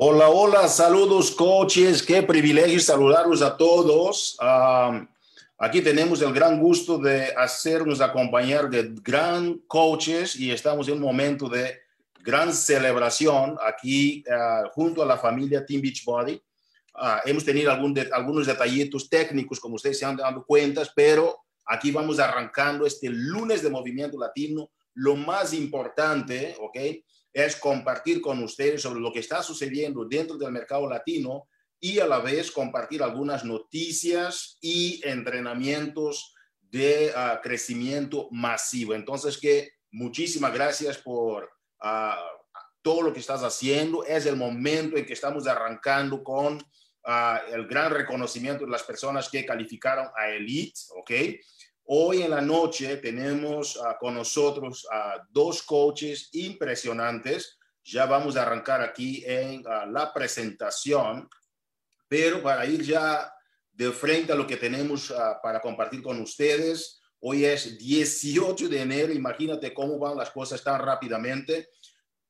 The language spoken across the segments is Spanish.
Hola, hola, saludos coaches, qué privilegio saludarlos a todos. aquí tenemos el gran gusto de hacernos acompañar de gran coaches y estamos en un momento de gran celebración aquí ah, junto a la familia Team Beachbody. Uh, hemos tenido algunos detallitos técnicos, como ustedes se han dado cuenta, pero aquí vamos arrancando este lunes de movimiento latino. Lo más importante, ¿ok? Es compartir con ustedes sobre lo que está sucediendo dentro del mercado latino y a la vez compartir algunas noticias y entrenamientos de ah, crecimiento masivo. Entonces, que muchísimas gracias por ah, todo lo que estás haciendo. Es el momento en que estamos arrancando con ah, el gran reconocimiento de las personas que calificaron a Elite, ¿ok? Hoy en la noche tenemos ah, con nosotros a dos coaches impresionantes. Ya vamos a arrancar aquí en ah, la presentación, pero para ir ya de frente a lo que tenemos ah, para compartir con ustedes, hoy es 18 de enero, imagínate cómo van las cosas tan rápidamente.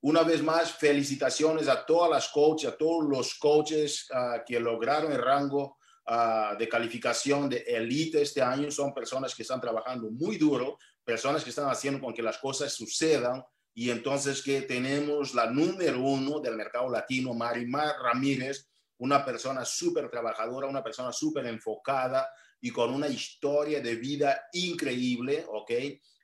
Una vez más, felicitaciones a todas las coaches, a todos los coaches que lograron el rango Ah, de calificación de elite este año. Son personas que están trabajando muy duro, personas que están haciendo con que las cosas sucedan. Y entonces que tenemos la número uno del mercado latino, Marimar Ramírez, una persona súper trabajadora, una persona súper enfocada y con una historia de vida increíble, ¿ok?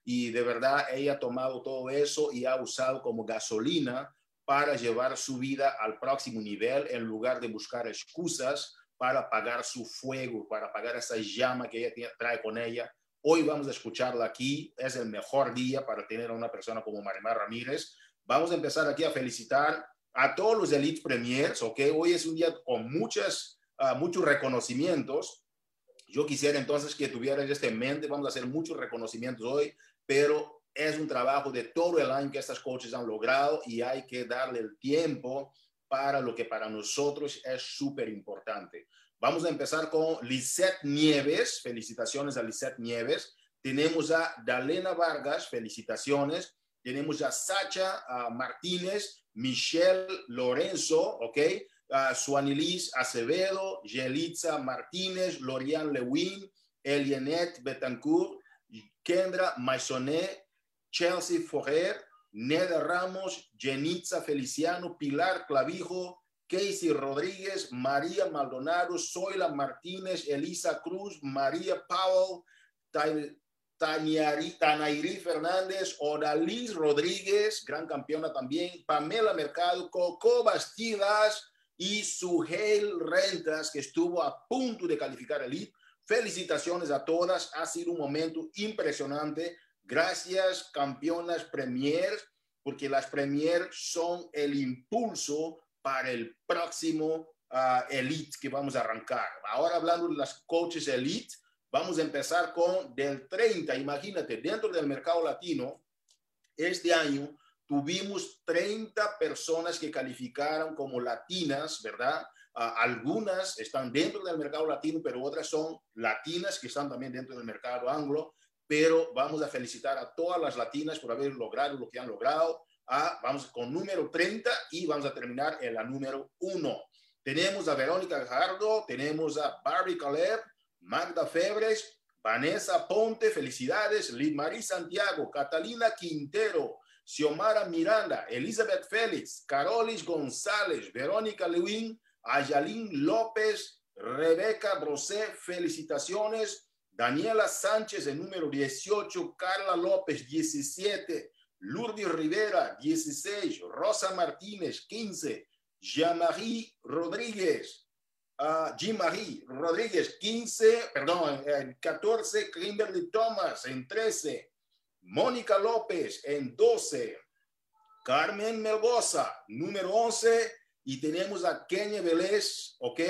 Y de verdad ella ha tomado todo eso y ha usado como gasolina para llevar su vida al próximo nivel en lugar de buscar excusas para apagar su fuego, para apagar esa llama que ella trae con ella. Hoy vamos a escucharla aquí. Es el mejor día para tener a una persona como Marimar Ramírez. Vamos a empezar aquí a felicitar a todos los Elite Premiers, ¿ok? Hoy es un día con muchas, uh, muchos reconocimientos. Yo quisiera entonces que tuvieran esto en mente. Vamos a hacer muchos reconocimientos hoy, pero es un trabajo de todo el año que estas coaches han logrado y hay que darle el tiempo para lo que para nosotros es súper importante. Vamos a empezar con Lisette Nieves. Felicitaciones a Lisette Nieves. Tenemos a Dalena Vargas. Felicitaciones. Tenemos a Sacha Martínez, Michelle Lorenzo, ¿ok? Uh, Suanilis Acevedo, Yelitza Martínez, Lorian Lewin, Elienet Betancourt, Kendra Maisonet, Chelsea Forer, Neda Ramos, Jenitza Feliciano, Pilar Clavijo, Casey Rodríguez, María Maldonado, Zoila Martínez, Elisa Cruz, María Powell, Tanairi Fernández, Odalis Rodríguez, gran campeona también, Pamela Mercado, Coco Bastidas y Suheil Rentas, que estuvo a punto de calificar el Felicitaciones a todas, ha sido un momento impresionante Gracias, campeonas Premier, porque las Premier son el impulso para el próximo uh, Elite que vamos a arrancar. Ahora hablando de las coaches Elite, vamos a empezar con del 30. Imagínate, dentro del mercado latino, este año tuvimos 30 personas que calificaron como latinas, ¿verdad? Uh, algunas están dentro del mercado latino, pero otras son latinas que están también dentro del mercado anglo pero vamos a felicitar a todas las latinas por haber logrado lo que han logrado. Ah, vamos con número 30 y vamos a terminar en la número 1. Tenemos a Verónica Gajardo, tenemos a Barbie Caleb, Magda Febres, Vanessa Ponte, felicidades, Liz Marie Santiago, Catalina Quintero, Xiomara Miranda, Elizabeth Félix, Carolis González, Verónica Lewin, Ayalín López, Rebeca Brosé, felicitaciones, Daniela Sánchez, el número 18, Carla López, 17, Lourdes Rivera, 16, Rosa Martínez, 15, Jean-Marie Rodríguez, uh, Jean-Marie Rodríguez, 15, perdón, en 14, Kimberly Thomas, en 13, Mónica López, en 12, Carmen Melgoza, número 11, y tenemos a Kenia Vélez, ¿ok?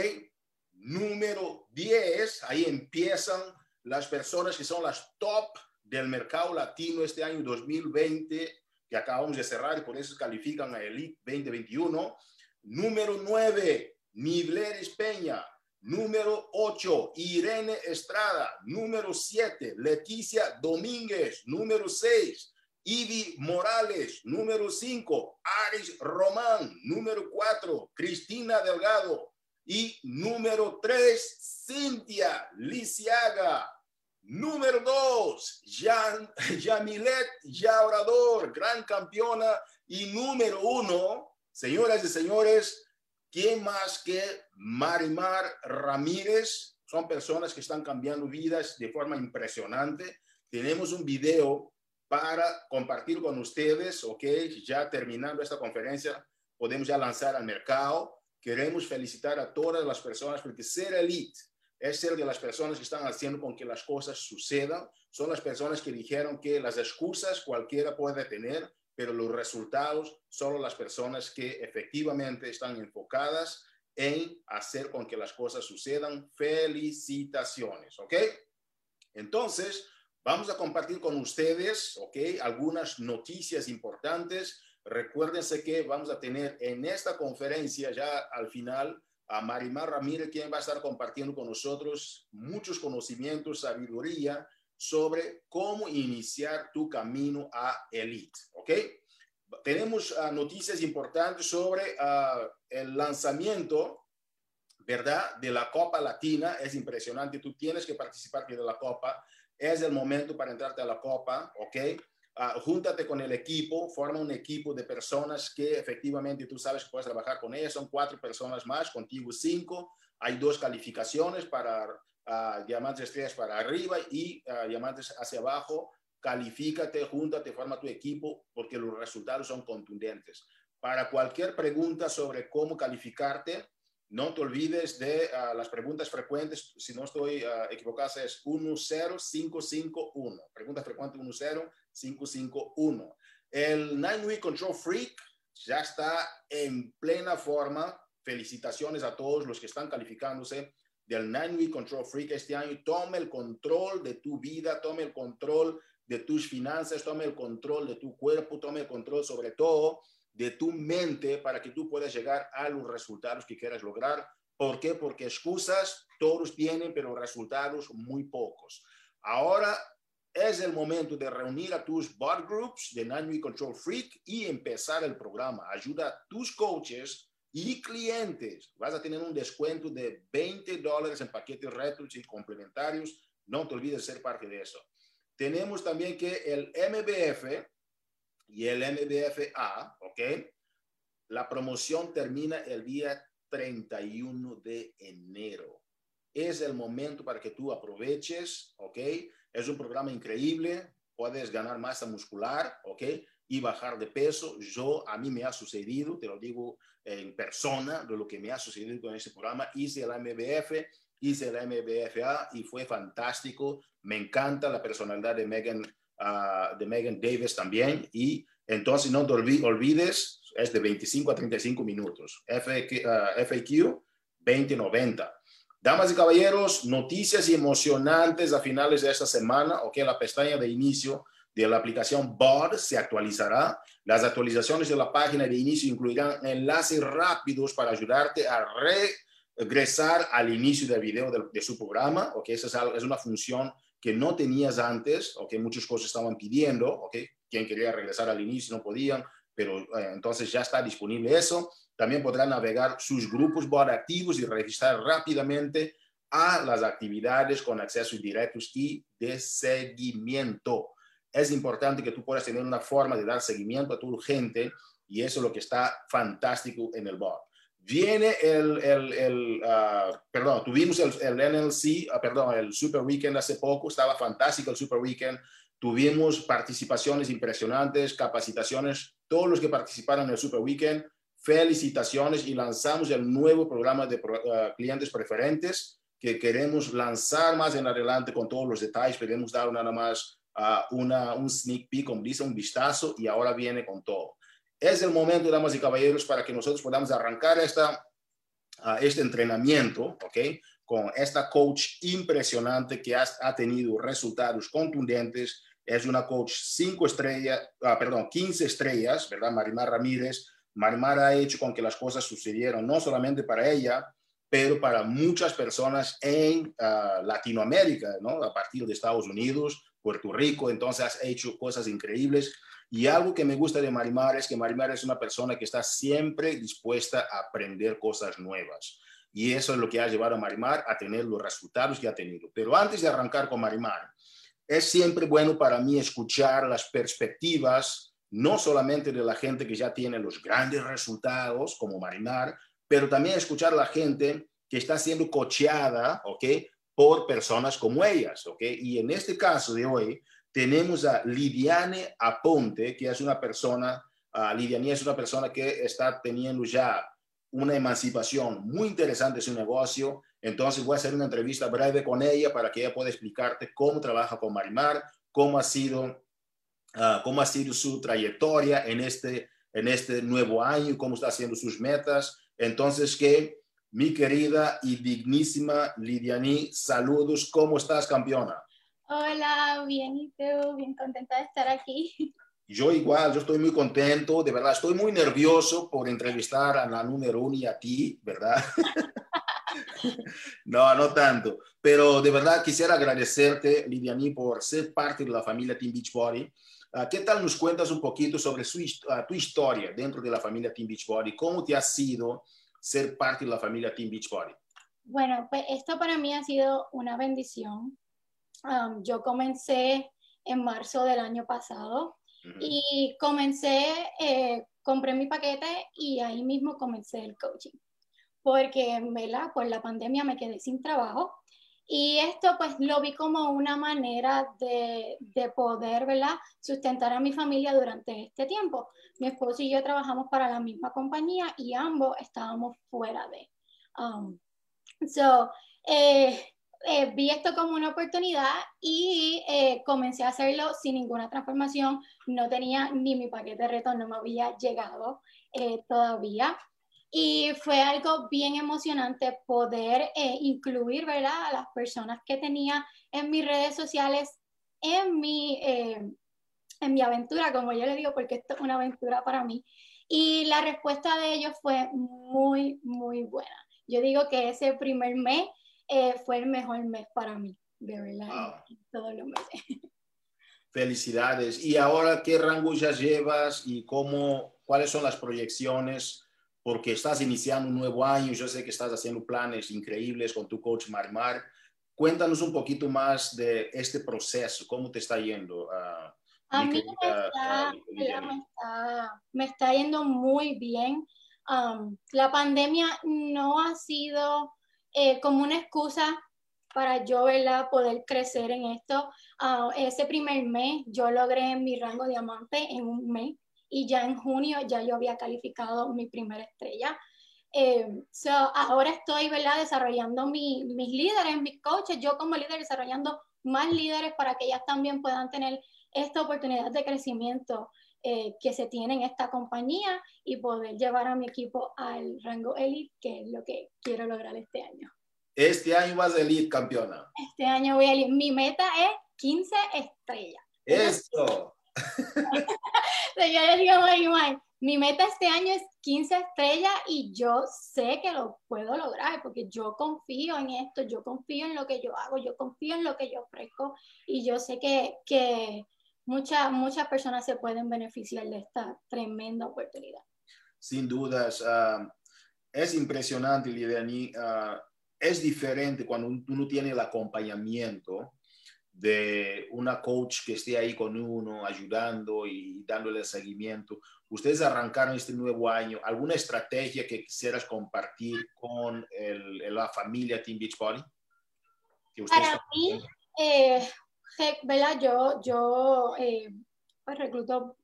Número 10, ahí empiezan las personas que son las top del mercado latino este año 2020, que acabamos de cerrar y por eso califican a Elite 2021. Número 9, Nibleris Peña. Número 8, Irene Estrada. Número 7, Leticia Domínguez. Número 6, Ivy Morales. Número 5, Aris Román. Número 4, Cristina Delgado. Y número 3, Cintia Lisiaga. Número 2, Yamilet Yaurador, gran campeona. Y número 1, señoras y señores, ¿quién más que Marimar Ramírez? Son personas que están cambiando vidas de forma impresionante. Tenemos un video para compartir con ustedes, ok, ya terminando esta conferencia, podemos ya lanzar al mercado. Queremos felicitar a todas las personas porque ser elite es ser de las personas que están haciendo con que las cosas sucedan. Son las personas que dijeron que las excusas cualquiera puede tener, pero los resultados son las personas que efectivamente están enfocadas en hacer con que las cosas sucedan. Felicitaciones, ¿ok? Entonces, Vamos a compartir con ustedes, ¿ok? Algunas noticias importantes. Recuérdense que vamos a tener en esta conferencia ya al final a Marimar Ramírez, quien va a estar compartiendo con nosotros muchos conocimientos, sabiduría sobre cómo iniciar tu camino a Elite, ¿ok? Tenemos uh, noticias importantes sobre uh, el lanzamiento, ¿verdad? De la Copa Latina. Es impresionante, tú tienes que participar de la Copa es el momento para entrarte a la Copa, ¿ok? Uh, júntate con el equipo, forma un equipo de personas que efectivamente tú sabes que puedes trabajar con ellas, son cuatro personas más, contigo cinco, hay dos calificaciones para uh, diamantes estrellas para arriba y uh, diamantes hacia abajo, califícate, júntate, forma tu equipo porque los resultados son contundentes. Para cualquier pregunta sobre cómo calificarte, no te olvides de uh, las preguntas frecuentes, si no estoy uh, equivocado, es 10551. Pregunta frecuente 10551. El Nine Week Control Freak ya está en plena forma. Felicitaciones a todos los que están calificándose del Nine Week Control Freak este año. Tome el control de tu vida, tome el control de tus finanzas, tome el control de tu cuerpo, tome el control sobre todo de tu mente para que tú puedas llegar a los resultados que quieras lograr. ¿Por qué? Porque excusas todos tienen, pero resultados muy pocos. Ahora es el momento de reunir a tus bot groups de Nine Control Freak y empezar el programa. Ayuda a tus coaches y clientes. Vas a tener un descuento de 20 dólares en paquetes retros y complementarios. No te olvides de ser parte de eso. Tenemos también que el MBF, y el MBFA, ¿ok? La promoción termina el día 31 de enero. Es el momento para que tú aproveches, ¿ok? Es un programa increíble, puedes ganar masa muscular, ¿ok? Y bajar de peso. Yo, a mí me ha sucedido, te lo digo en persona, de lo que me ha sucedido con ese programa. Hice el MBF, hice el MBFA y fue fantástico. Me encanta la personalidad de Megan de Megan Davis también. Y entonces no te olvides, es de 25 a 35 minutos. FAQ, FAQ 2090. Damas y caballeros, noticias emocionantes a finales de esta semana. Ok, la pestaña de inicio de la aplicación BOD se actualizará. Las actualizaciones de la página de inicio incluirán enlaces rápidos para ayudarte a regresar al inicio del video de, su programa. Ok, esa es, una función que no tenías antes, o que muchas cosas estaban pidiendo, ¿ok? Quien quería regresar al inicio no podían, pero eh, entonces ya está disponible eso. También podrán navegar sus grupos bot activos y registrar rápidamente a las actividades con accesos directos y de seguimiento. Es importante que tú puedas tener una forma de dar seguimiento a tu gente y eso es lo que está fantástico en el bot. Viene el, el, el uh, perdón, tuvimos el, el NLC, uh, perdón, el Super Weekend hace poco, estaba fantástico el Super Weekend. Tuvimos participaciones impresionantes, capacitaciones, todos los que participaron en el Super Weekend, felicitaciones y lanzamos el nuevo programa de uh, clientes preferentes que queremos lanzar más en adelante con todos los detalles. Queremos dar nada más una, un sneak peek, como dice, un vistazo y ahora viene con todo. Es el momento, damas y caballeros, para que nosotros podamos arrancar esta, uh, este entrenamiento, ¿ok? Con esta coach impresionante que ha, ha tenido resultados contundentes. Es una coach cinco estrellas, uh, perdón, 15 estrellas, ¿verdad? Marimar Ramírez. Marimar ha hecho con que las cosas sucedieran, no solamente para ella, pero para muchas personas en uh, Latinoamérica, ¿no? A partir de Estados Unidos, Puerto Rico, entonces has hecho cosas increíbles. Y algo que me gusta de Marimar es que Marimar es una persona que está siempre dispuesta a aprender cosas nuevas. Y eso es lo que ha llevado a Marimar a tener los resultados que ha tenido. Pero antes de arrancar con Marimar, es siempre bueno para mí escuchar las perspectivas, no solamente de la gente que ya tiene los grandes resultados, como Marimar, pero también escuchar a la gente que está siendo cocheada, ¿ok? Por personas como ellas, ¿ok? Y en este caso de hoy, tenemos a Lidiane Aponte, que es una persona, uh, Lidiane es una persona que está teniendo ya una emancipación muy interesante su negocio. Entonces voy a hacer una entrevista breve con ella para que ella pueda explicarte cómo trabaja con Marimar, cómo ha sido, uh, cómo ha sido su trayectoria en este, en este nuevo año, cómo está haciendo sus metas. Entonces, que mi querida y dignísima Lidiane, saludos, ¿cómo estás, campeona? Hola, bien, ¿y tú? Bien contenta de estar aquí. Yo igual, yo estoy muy contento, de verdad, estoy muy nervioso por entrevistar a la número uno y a ti, ¿verdad? no, no tanto, pero de verdad quisiera agradecerte, Lidiani, por ser parte de la familia Team Beachbody. Uh, ¿Qué tal nos cuentas un poquito sobre su, uh, tu historia dentro de la familia Team Beachbody? ¿Cómo te ha sido ser parte de la familia Team Beachbody? Bueno, pues esto para mí ha sido una bendición Um, yo comencé en marzo del año pasado y comencé, eh, compré mi paquete y ahí mismo comencé el coaching. Porque, ¿verdad? Por la pandemia me quedé sin trabajo y esto pues lo vi como una manera de, de, poder, ¿verdad? Sustentar a mi familia durante este tiempo. Mi esposo y yo trabajamos para la misma compañía y ambos estábamos fuera de. Um, so, eh, eh, vi esto como una oportunidad y eh, comencé a hacerlo sin ninguna transformación. No tenía ni mi paquete de reto, no me había llegado eh, todavía. Y fue algo bien emocionante poder incluir, ¿verdad?, a las personas que tenía en mis redes sociales, en mi, en mi aventura, como yo le digo, porque esto es una aventura para mí. Y la respuesta de ellos fue muy, muy buena. Yo digo que ese primer mes eh, fue el mejor mes para mí, de verdad, todos los meses. Felicidades. ¿Y ahora qué rango ya llevas y cómo, cuáles son las proyecciones? Porque estás iniciando un nuevo año, yo sé que estás haciendo planes increíbles con tu coach Marmar. Cuéntanos un poquito más de este proceso, cómo te está yendo. a mí me, está, me, está, yendo muy bien. Um, la pandemia no ha sido eh, como una excusa para yo ¿verdad? poder crecer en esto. Ah, ese primer mes yo logré mi rango diamante en un mes y ya en junio ya yo había calificado mi primera estrella. Eh, ahora estoy ¿verdad? desarrollando mis líderes, mis coaches, yo como líder desarrollando más líderes para que ellas también puedan tener esta oportunidad de crecimiento eh, que se tiene en esta compañía y poder llevar a mi equipo al rango elite, que es lo que quiero lograr este año. Este año vas elite, campeona. Este año voy a elite. Mi meta es 15 estrellas. ¡Eso! yo digo, mi meta este año es 15 estrellas y yo sé que lo puedo lograr porque yo confío en esto, yo confío en lo que yo hago, yo confío en lo que yo ofrezco y yo sé que, que muchas, muchas personas se pueden beneficiar de esta tremenda oportunidad. Sin dudas, ah, es impresionante, Lidiani. Uh, es diferente cuando uno tiene el acompañamiento de una coach que esté ahí con uno, ayudando y dándole seguimiento. Ustedes arrancaron este nuevo año. ¿Alguna estrategia que quisieras compartir con el, la familia Team Beachbody? Para mí, eh, ¿verdad? Yo, yo eh, pues recluto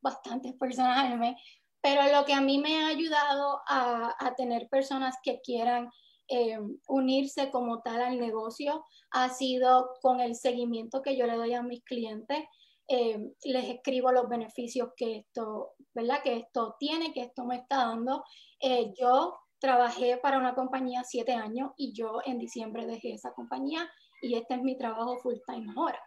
bastantes personas al mes, pero lo que a mí me ha ayudado a, a tener personas que quieran eh, unirse como tal al negocio ha sido con el seguimiento que yo le doy a mis clientes. Eh, les escribo los beneficios que esto, ¿verdad? Que esto tiene, que esto me está dando. yo trabajé para una compañía siete años y yo en diciembre dejé esa compañía y este es mi trabajo full time ahora.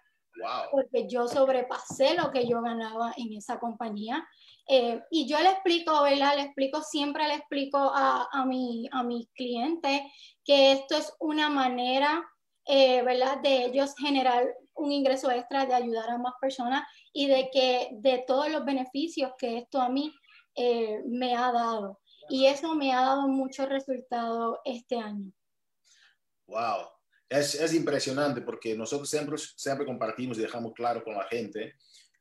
Porque yo sobrepasé lo que yo ganaba en esa compañía. Eh, y yo le explico, ¿verdad? Le explico, siempre le explico a, a, mi, a mis clientes que esto es una manera, eh, ¿verdad? De ellos generar un ingreso extra, de ayudar a más personas y de que de todos los beneficios que esto a mí eh, me ha dado. Y eso me ha dado mucho resultado este año. Wow, es, es, impresionante porque nosotros siempre, siempre compartimos y dejamos claro con la gente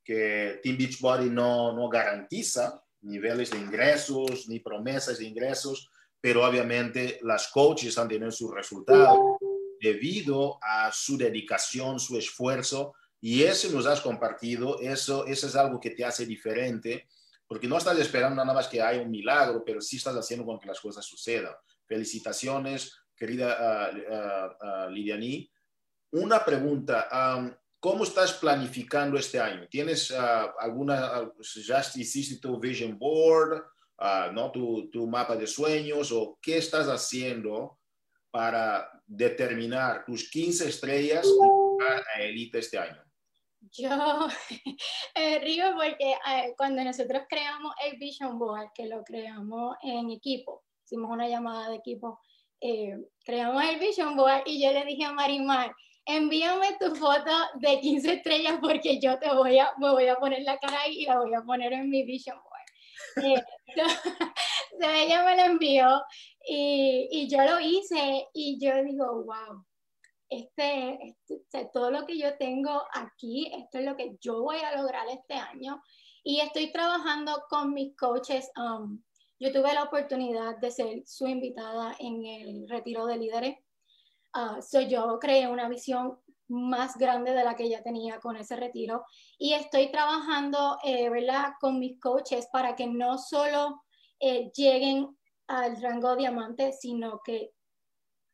que Team Beachbody no, no garantiza niveles de ingresos ni promesas de ingresos, pero obviamente las coaches están teniendo su resultado debido a su dedicación, su esfuerzo, y eso nos has compartido, eso, eso es algo que te hace diferente, porque no estás esperando nada más que haya un milagro, pero sí estás haciendo con que las cosas sucedan. Felicitaciones, querida uh, uh, Lidiani. Una pregunta, ¿cómo estás planificando este año? ¿Tienes alguna, ya hiciste tu vision board, ¿no? Tu, tu, mapa de sueños o qué estás haciendo para determinar tus 15 estrellas a Elite este año? Yo eh, río porque eh, cuando nosotros creamos el Vision Board, que lo creamos en equipo, hicimos una llamada de equipo, eh, creamos el Vision Board y yo le dije a Marimar, envíame tu foto de 15 estrellas porque yo te voy a, me voy a poner la cara ahí y la voy a poner en mi Vision Board. Eh, ella me la envió y, y yo lo hice y yo digo, wow, este, este, todo lo que yo tengo aquí, esto es lo que yo voy a lograr este año. Y estoy trabajando con mis coaches. Um, yo tuve la oportunidad de ser su invitada en el retiro de líderes. Uh, yo creé una visión más grande de la que ya tenía con ese retiro y estoy trabajando, eh, ¿verdad?, con mis coaches para que no solo eh, lleguen al rango diamante, sino que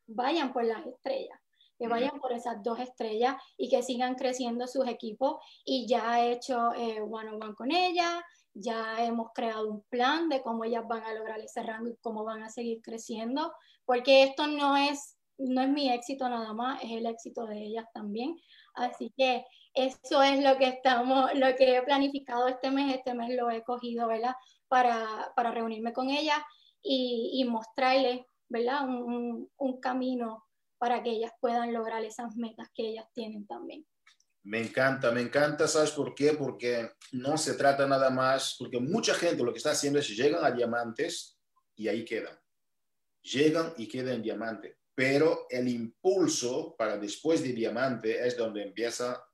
vayan por las estrellas que vayan por esas dos estrellas y que sigan creciendo sus equipos. Y ya he hecho eh, one on one con ella, ya hemos creado un plan de cómo ellas van a lograr ese rango y cómo van a seguir creciendo, porque esto no es, no es mi éxito nada más, es el éxito de ellas también. Así que eso es lo que estamos, lo que he planificado este mes, este mes lo he cogido, ¿verdad? Para, para reunirme con ellas y, y mostrarles, ¿verdad? Un, un camino para que ellas puedan lograr esas metas que ellas tienen también. Me encanta, me encanta, ¿sabes por qué? Porque no se trata nada más, porque mucha gente lo que está haciendo es llegan a diamantes y ahí quedan. Llegan y quedan en diamante, pero el impulso para después de diamante es donde empieza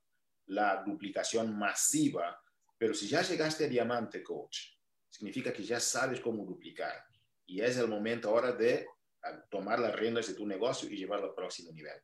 la duplicación masiva. Pero si ya llegaste a diamante, coach, significa que ya sabes cómo duplicar. Y es el momento ahora de tomar las riendas de tu negocio y llevarlo al próximo nivel.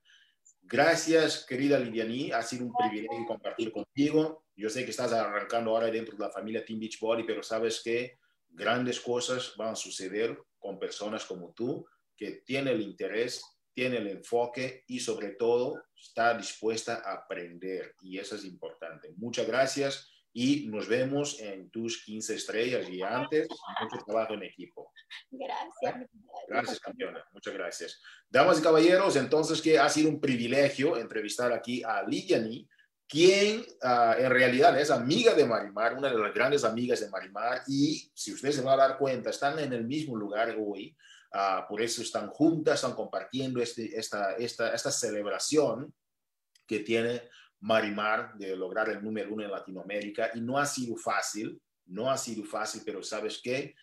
Gracias, querida Lidiani. Ha sido un privilegio compartir contigo. Yo sé que estás arrancando ahora dentro de la familia Team Beachbody, pero sabes que grandes cosas van a suceder con personas como tú, que tiene el interés, tiene el enfoque y sobre todo está dispuesta a aprender. Y eso es importante. Muchas gracias y nos vemos en tus 15 estrellas y antes, mucho trabajo en equipo. Gracias. Gracias, campeona. Muchas gracias. Damas y caballeros, entonces que ha sido un privilegio entrevistar aquí a Lidiani, quien ah, en realidad es amiga de Marimar, una de las grandes amigas de Marimar, y si ustedes se van a dar cuenta, están en el mismo lugar hoy, uh, por eso están juntas, están compartiendo este, esta, esta, esta celebración que tiene Marimar de lograr el número uno en Latinoamérica y no ha sido fácil, no ha sido fácil, pero sabes qué,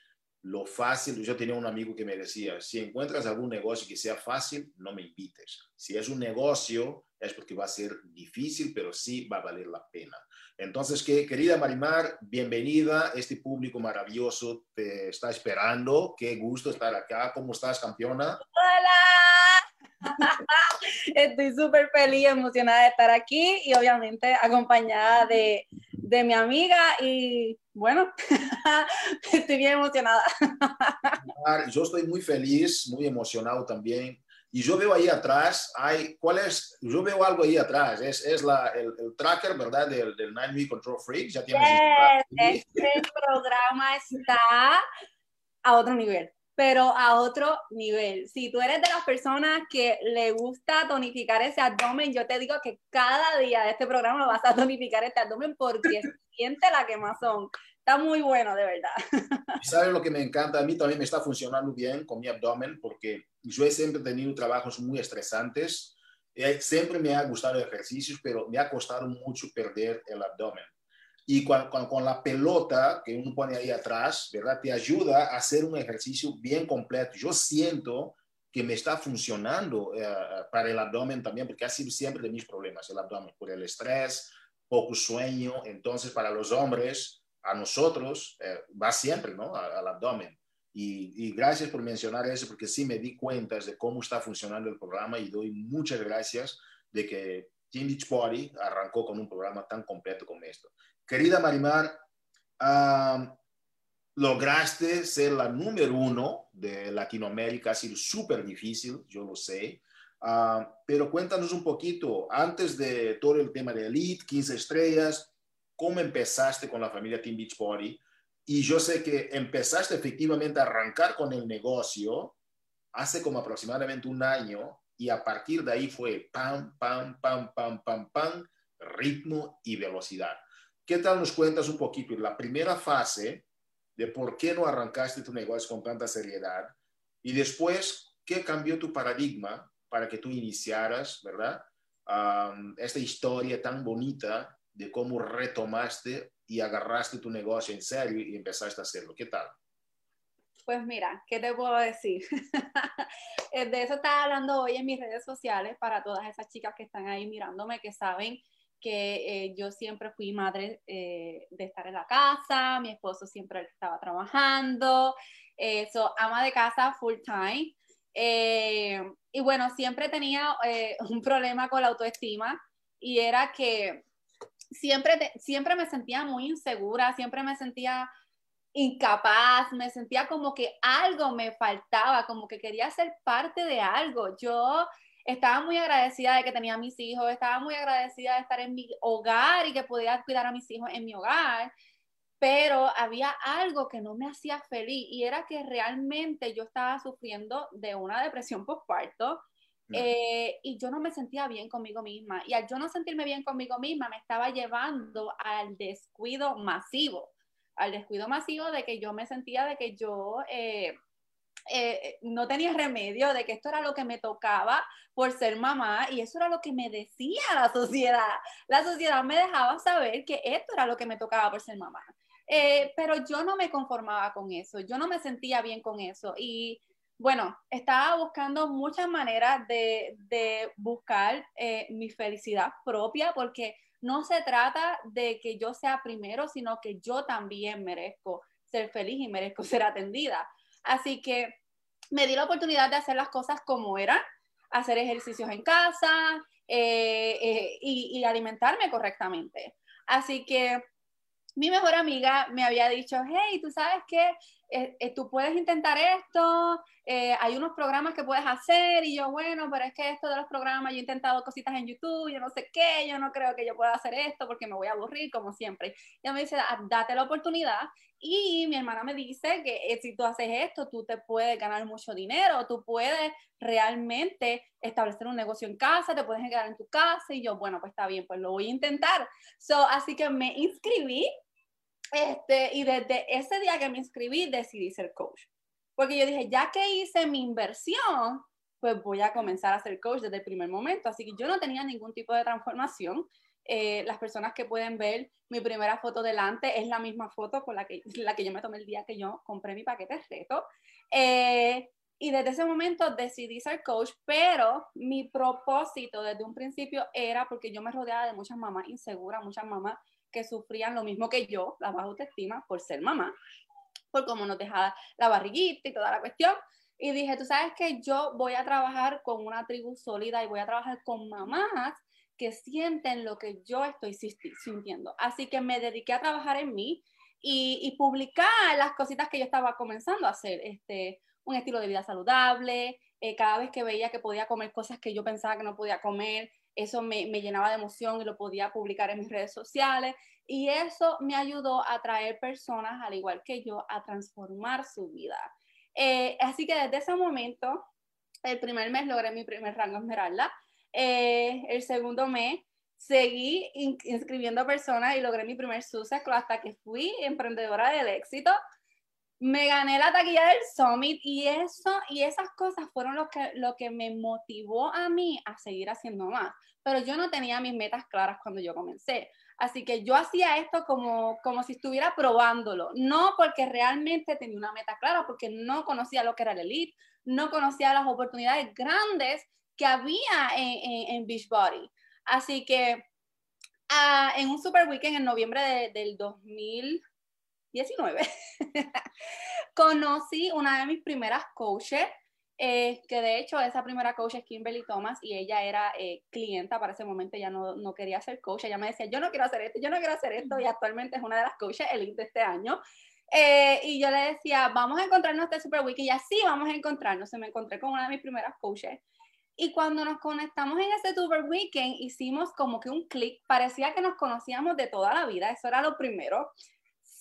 lo fácil, yo tenía un amigo que me decía, si encuentras algún negocio que sea fácil, no me invites. Si es un negocio, es porque va a ser difícil, pero sí va a valer la pena. Entonces, que, querida Marimar, bienvenida. Este público maravilloso te está esperando. Qué gusto estar acá. ¿Cómo estás, campeona? Hola. Estoy súper feliz, emocionada de estar aquí y obviamente acompañada de, de mi amiga y bueno, estoy bien emocionada. Yo estoy muy feliz, muy emocionado también. Y yo veo ahí atrás, hay, ¿cuál es? Yo veo algo ahí atrás, es, es la, el, el, tracker, ¿verdad? Del, del Nine Week Control Freak. Ya tienes este programa está a otro nivel pero a otro nivel. Si tú eres de las personas que le gusta tonificar ese abdomen, yo te digo que cada día de este programa vas a tonificar este abdomen porque siente la quemazón. Está muy bueno, de verdad. ¿Sabes lo que me encanta? A mí también me está funcionando bien con mi abdomen porque yo he siempre tenido trabajos muy estresantes Eh, siempre me ha gustado ejercicios, pero me ha costado mucho perder el abdomen. Y con, con, la pelota que uno pone ahí atrás, ¿verdad? Te ayuda a hacer un ejercicio bien completo. Yo siento que me está funcionando eh, para el abdomen también, porque ha sido siempre de mis problemas el abdomen, por el estrés, poco sueño. Entonces, para los hombres, a nosotros, eh, va siempre, ¿no? Al abdomen. Y, y, gracias por mencionar eso, porque sí me di cuenta de cómo está funcionando el programa y doy muchas gracias de que Team Beach Party arrancó con un programa tan completo como esto. Querida Marimar, lograste ser la número uno de Latinoamérica, ha sido súper difícil, yo lo sé, pero cuéntanos un poquito, antes de todo el tema de Elite, 15 estrellas, ¿cómo empezaste con la familia Team Beach Party? Y yo sé que empezaste efectivamente a arrancar con el negocio hace como aproximadamente un año y a partir de ahí fue pam, pam, pam, pam, pam, pam, ritmo y velocidad. ¿Qué tal nos cuentas un poquito la primera fase de por qué no arrancaste tu negocio con tanta seriedad y después qué cambió tu paradigma para que tú iniciaras, ¿verdad? esta historia tan bonita de cómo retomaste y agarraste tu negocio en serio y empezaste a hacerlo. ¿Qué tal? Pues mira, ¿qué te puedo decir? Eh, de eso estaba hablando hoy en mis redes sociales para todas esas chicas que están ahí mirándome, que saben que eh, yo siempre fui madre eh, de estar en la casa, mi esposo siempre estaba trabajando, eso, ama de casa full time. y bueno, siempre tenía un problema con la autoestima y era que siempre, siempre me sentía muy insegura, siempre me sentía incapaz, me sentía como que algo me faltaba, como que quería ser parte de algo. Yo estaba muy agradecida de que tenía mis hijos, estaba muy agradecida de estar en mi hogar y que podía cuidar a mis hijos en mi hogar, pero había algo que no me hacía feliz y era que realmente yo estaba sufriendo de una depresión postparto eh, y yo no me sentía bien conmigo misma. Y al yo no sentirme bien conmigo misma, me estaba llevando al descuido masivo, al descuido masivo de que yo me sentía de que yo eh, eh, no tenía remedio, de que esto era lo que me tocaba por ser mamá y eso era lo que me decía la sociedad. La sociedad me dejaba saber que esto era lo que me tocaba por ser mamá. pero yo no me conformaba con eso, yo no me sentía bien con eso y bueno, estaba buscando muchas maneras de, buscar eh, mi felicidad propia porque no se trata de que yo sea primero, sino que yo también merezco ser feliz y merezco ser atendida. Así que me di la oportunidad de hacer las cosas como eran, hacer ejercicios en casa eh, eh, y, y alimentarme correctamente. Así que mi mejor amiga me había dicho, hey, tú sabes que eh, eh, tú puedes intentar esto, eh, hay unos programas que puedes hacer y yo, bueno, pero es que esto de los programas, yo he intentado cositas en YouTube, yo no sé qué, yo no creo que yo pueda hacer esto porque me voy a aburrir como siempre. Y ella me dice, ah, date la oportunidad y mi hermana me dice que si tú haces esto, tú te puedes ganar mucho dinero, tú puedes realmente establecer un negocio en casa, te puedes quedar en tu casa y yo, bueno, pues está bien, pues lo voy a intentar. So, así que me inscribí este, y desde ese día que me inscribí decidí ser coach. Porque yo dije, ya que hice mi inversión, pues voy a comenzar a ser coach desde el primer momento. Así que yo no tenía ningún tipo de transformación. Eh, las personas que pueden ver mi primera foto delante es la misma foto con la que, la que yo me tomé el día que yo compré mi paquete reto. Eh, y desde ese momento decidí ser coach, pero mi propósito desde un principio era porque yo me rodeaba de muchas mamás inseguras, muchas mamás que sufrían lo mismo que yo, la baja autoestima, por ser mamá, por cómo nos dejaba la barriguita y toda la cuestión. Y dije, tú sabes que yo voy a trabajar con una tribu sólida y voy a trabajar con mamás que sienten lo que yo estoy sintiendo. Así que me dediqué a trabajar en mí y, publicar las cositas que yo estaba comenzando a hacer. Este, un estilo de vida saludable, eh, cada vez que veía que podía comer cosas que yo pensaba que no podía comer, eso me, llenaba de emoción y lo podía publicar en mis redes sociales. Y eso me ayudó a traer personas, al igual que yo, a transformar su vida. Eh, así que desde ese momento, el primer mes logré mi primer rango esmeralda. Eh, el segundo mes seguí inscribiendo personas y logré mi primer suceso hasta que fui emprendedora del éxito. Me gané la taquilla del Summit y eso y esas cosas fueron lo que, lo que me motivó a mí a seguir haciendo más. Pero yo no tenía mis metas claras cuando yo comencé. Así que yo hacía esto como, como si estuviera probándolo, no porque realmente tenía una meta clara, porque no conocía lo que era el Elite, no conocía las oportunidades grandes que había en, en, Beachbody. Así que ah, en un Super Weekend en noviembre del 2019, conocí una de mis primeras coaches, eh, que de hecho esa primera coach es Kimberly Thomas y ella era eh, clienta para ese momento, ya no, no, quería ser coach, ella me decía, yo no quiero hacer esto, yo no quiero hacer esto y actualmente es una de las coaches elite de este año. Eh, y yo le decía, vamos a encontrarnos este Super Week y así vamos a encontrarnos. Se me encontré con una de mis primeras coaches. Y cuando nos conectamos en ese Super Weekend, hicimos como que un clic, parecía que nos conocíamos de toda la vida, eso era lo primero.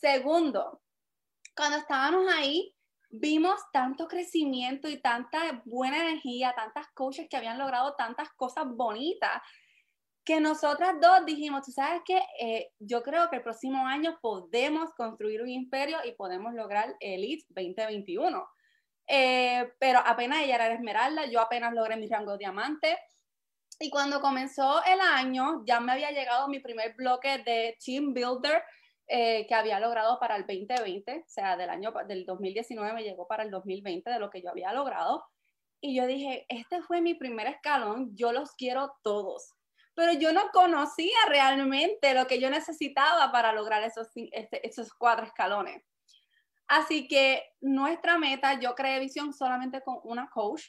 Segundo, cuando estábamos ahí, vimos tanto crecimiento y tanta buena energía, tantas coaches que habían logrado tantas cosas bonitas, que nosotras dos dijimos, tú sabes que eh, yo creo que el próximo año podemos construir un imperio y podemos lograr Elite 2021. Eh, pero apenas ella era esmeralda, yo apenas logré mi rango diamante. Y cuando comenzó el año, ya me había llegado mi primer bloque de Team Builder eh, que había logrado para el 2020, o sea, del año del 2019 me llegó para el 2020 de lo que yo había logrado. Y yo dije, este fue mi primer escalón, yo los quiero todos pero yo no conocía realmente lo que yo necesitaba para lograr esos, este, esos cuatro escalones. Así que nuestra meta, yo creé visión solamente con una coach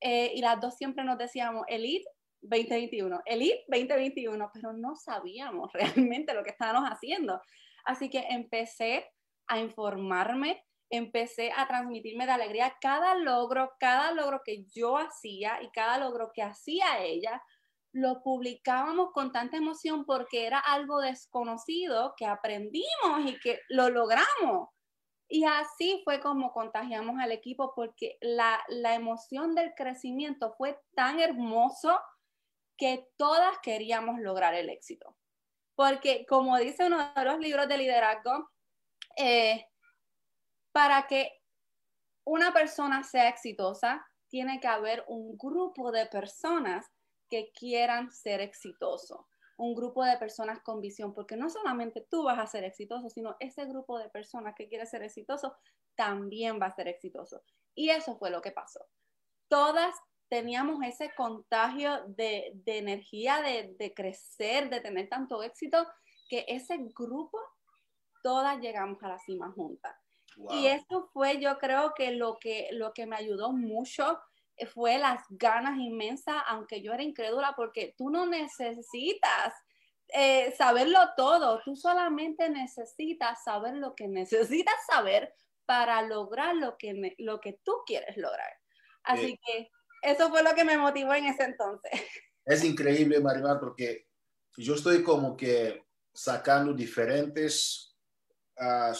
eh, y las dos siempre nos decíamos Elite 2021, Elite 2021, pero no sabíamos realmente lo que estábamos haciendo. Así que empecé a informarme, empecé a transmitirme de alegría cada logro, cada logro que yo hacía y cada logro que hacía ella, lo publicábamos con tanta emoción porque era algo desconocido que aprendimos y que lo logramos. Y así fue como contagiamos al equipo porque la, la emoción del crecimiento fue tan hermoso que todas queríamos lograr el éxito. Porque como dice uno de los libros de liderazgo, eh, para que una persona sea exitosa, tiene que haber un grupo de personas que quieran ser exitosos, un grupo de personas con visión, porque no solamente tú vas a ser exitoso, sino ese grupo de personas que quiere ser exitoso también va a ser exitoso. Y eso fue lo que pasó. Todas teníamos ese contagio de, energía, de, crecer, de tener tanto éxito, que ese grupo, todas llegamos a la cima juntas. Y eso fue, yo creo que lo que, lo que me ayudó mucho fue las ganas inmensas, aunque yo era incrédula, porque tú no necesitas eh, saberlo todo, tú solamente necesitas saber lo que necesitas saber para lograr lo que, lo que tú quieres lograr. Así que eso fue lo que me motivó en ese entonces. Es increíble, Marimar, porque yo estoy como que sacando diferentes uh,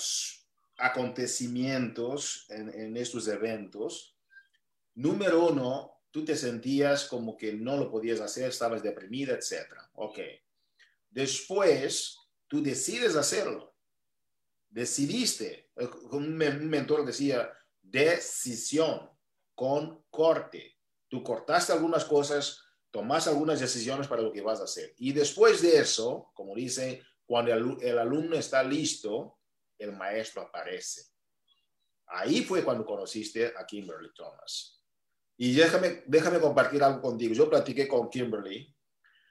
acontecimientos en, en estos eventos Número uno, tú te sentías como que no lo podías hacer, estabas deprimida, etc. Ok. Después, tú decides hacerlo. Decidiste. Un mentor decía, decisión con corte. Tú cortaste algunas cosas, tomaste algunas decisiones para lo que vas a hacer. Y después de eso, como dice, cuando el, el alumno está listo, el maestro aparece. Ahí fue cuando conociste a Kimberly Thomas. Y déjame, déjame compartir algo contigo. Yo platiqué con Kimberly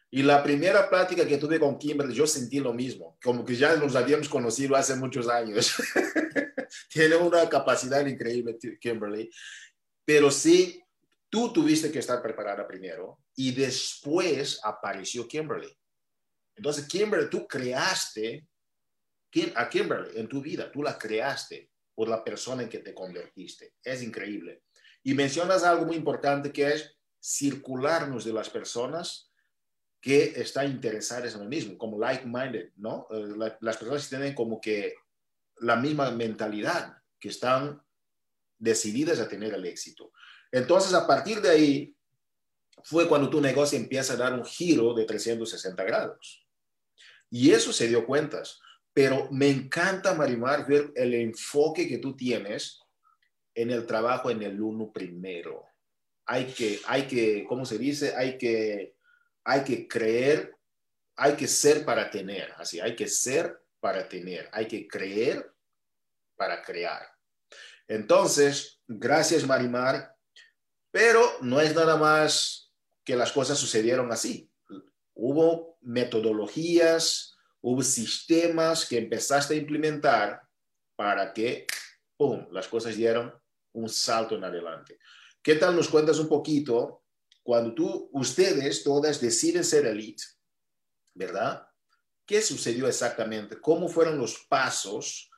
y la primera plática que tuve con Kimberly, yo sentí lo mismo, como que ya nos habíamos conocido hace muchos años. Tiene una capacidad increíble, Kimberly. Pero sí, tú tuviste que estar preparada primero y después apareció Kimberly. Entonces, Kimberly, tú creaste a Kimberly en tu vida, tú la creaste por la persona en que te convertiste. Es increíble. Y mencionas algo muy importante que es circularnos de las personas que están interesadas en lo mismo, como like-minded, ¿no? Eh, las personas tienen como que la misma mentalidad, que están decididas a tener el éxito. Entonces, a partir de ahí, fue cuando tu negocio empieza a dar un giro de 360 grados. Y eso se dio cuentas. pero me encanta, Marimar, ver el enfoque que tú tienes en el trabajo en el uno primero. Hay que, hay que, ¿cómo se dice? Hay que, hay que creer, hay que ser para tener, así, hay que ser para tener, hay que creer para crear. Entonces, gracias Marimar, pero no es nada más que las cosas sucedieron así. Hubo metodologías, hubo sistemas que empezaste a implementar para que, ¡pum!, las cosas dieron un salto en adelante. ¿Qué tal nos cuentas un poquito cuando tú, ustedes todas deciden ser elite, ¿verdad? ¿Qué sucedió exactamente? ¿Cómo fueron los pasos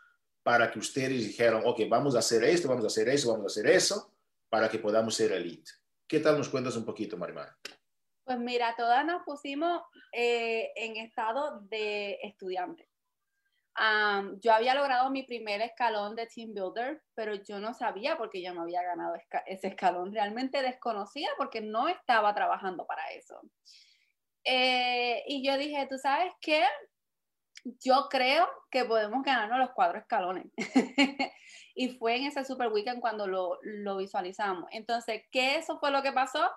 para que ustedes dijeron, ok, vamos a hacer esto, vamos a hacer eso, vamos a hacer eso, para que podamos ser elite? ¿Qué tal nos cuentas un poquito, Marimar? Pues mira, todas nos pusimos eh, en estado de estudiante. yo había logrado mi primer escalón de Team Builder, pero yo no sabía porque yo no había ganado ese escalón. Realmente desconocía porque no estaba trabajando para eso. Eh, y yo dije, ¿tú sabes qué? yo creo que podemos ganarnos los cuatro escalones. y fue en ese Super Weekend cuando lo, visualizamos. Entonces, ¿qué eso fue lo que pasó?